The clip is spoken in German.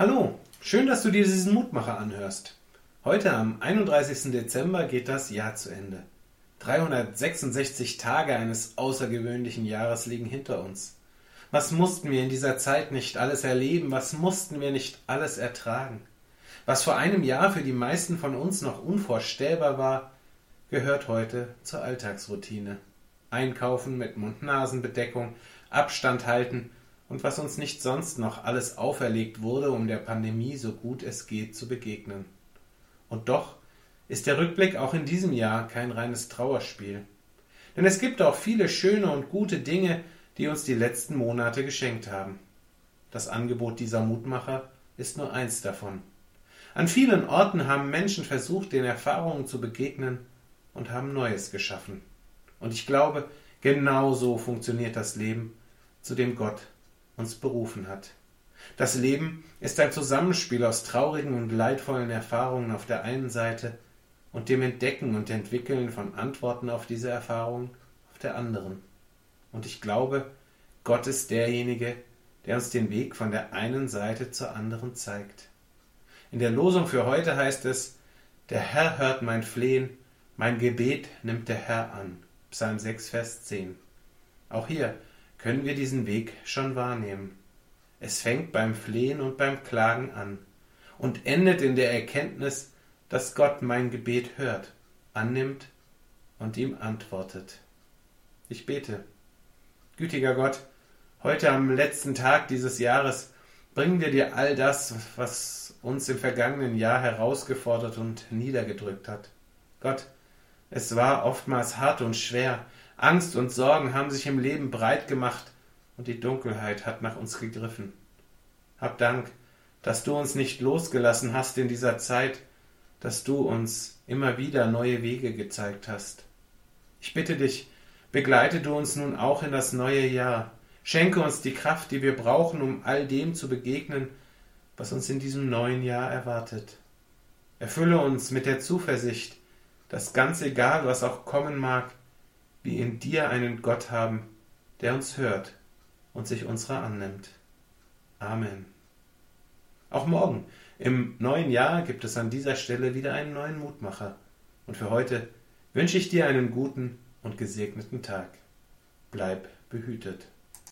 Hallo, schön, dass du dir diesen Mutmacher anhörst. Heute am 31. Dezember geht das Jahr zu Ende. 366 Tage eines außergewöhnlichen Jahres liegen hinter uns. Was mussten wir in dieser Zeit nicht alles erleben? Was mussten wir nicht alles ertragen? Was vor einem Jahr für die meisten von uns noch unvorstellbar war, gehört heute zur Alltagsroutine. Einkaufen mit Mund-Nasen-Bedeckung, Abstand halten und was uns nicht sonst noch alles auferlegt wurde, um der Pandemie so gut es geht zu begegnen. Und doch ist der Rückblick auch in diesem Jahr kein reines Trauerspiel. Denn es gibt auch viele schöne und gute Dinge, die uns die letzten Monate geschenkt haben. Das Angebot dieser Mutmacher ist nur eins davon. An vielen Orten haben Menschen versucht, den Erfahrungen zu begegnen und haben Neues geschaffen. Und ich glaube, genau so funktioniert das Leben, zu dem Gott uns berufen hat. Das Leben ist ein Zusammenspiel aus traurigen und leidvollen Erfahrungen auf der einen Seite und dem Entdecken und Entwickeln von Antworten auf diese Erfahrungen auf der anderen. Und ich glaube, Gott ist derjenige, der uns den Weg von der einen Seite zur anderen zeigt. In der Losung für heute heißt es, der Herr hört mein Flehen, mein Gebet nimmt der Herr an. Psalm 6, Vers 10. Auch hier können wir diesen Weg schon wahrnehmen. Es fängt beim Flehen und beim Klagen an und endet in der Erkenntnis, dass Gott mein Gebet hört, annimmt und ihm antwortet. Ich bete. Gütiger Gott, heute am letzten Tag dieses Jahres bringen wir dir all das, was uns im vergangenen Jahr herausgefordert und niedergedrückt hat. Gott, es war oftmals hart und schwer, Angst und Sorgen haben sich im Leben breit gemacht und die Dunkelheit hat nach uns gegriffen. Hab Dank, dass du uns nicht losgelassen hast in dieser Zeit, dass du uns immer wieder neue Wege gezeigt hast. Ich bitte dich, begleite du uns nun auch in das neue Jahr. Schenke uns die Kraft, die wir brauchen, um all dem zu begegnen, was uns in diesem neuen Jahr erwartet. Erfülle uns mit der Zuversicht, dass ganz egal, was auch kommen mag, wir in dir einen Gott haben, der uns hört und sich unserer annimmt. Amen. Auch morgen, im neuen Jahr, gibt es an dieser Stelle wieder einen neuen Mutmacher. Und für heute wünsche ich dir einen guten und gesegneten Tag. Bleib behütet.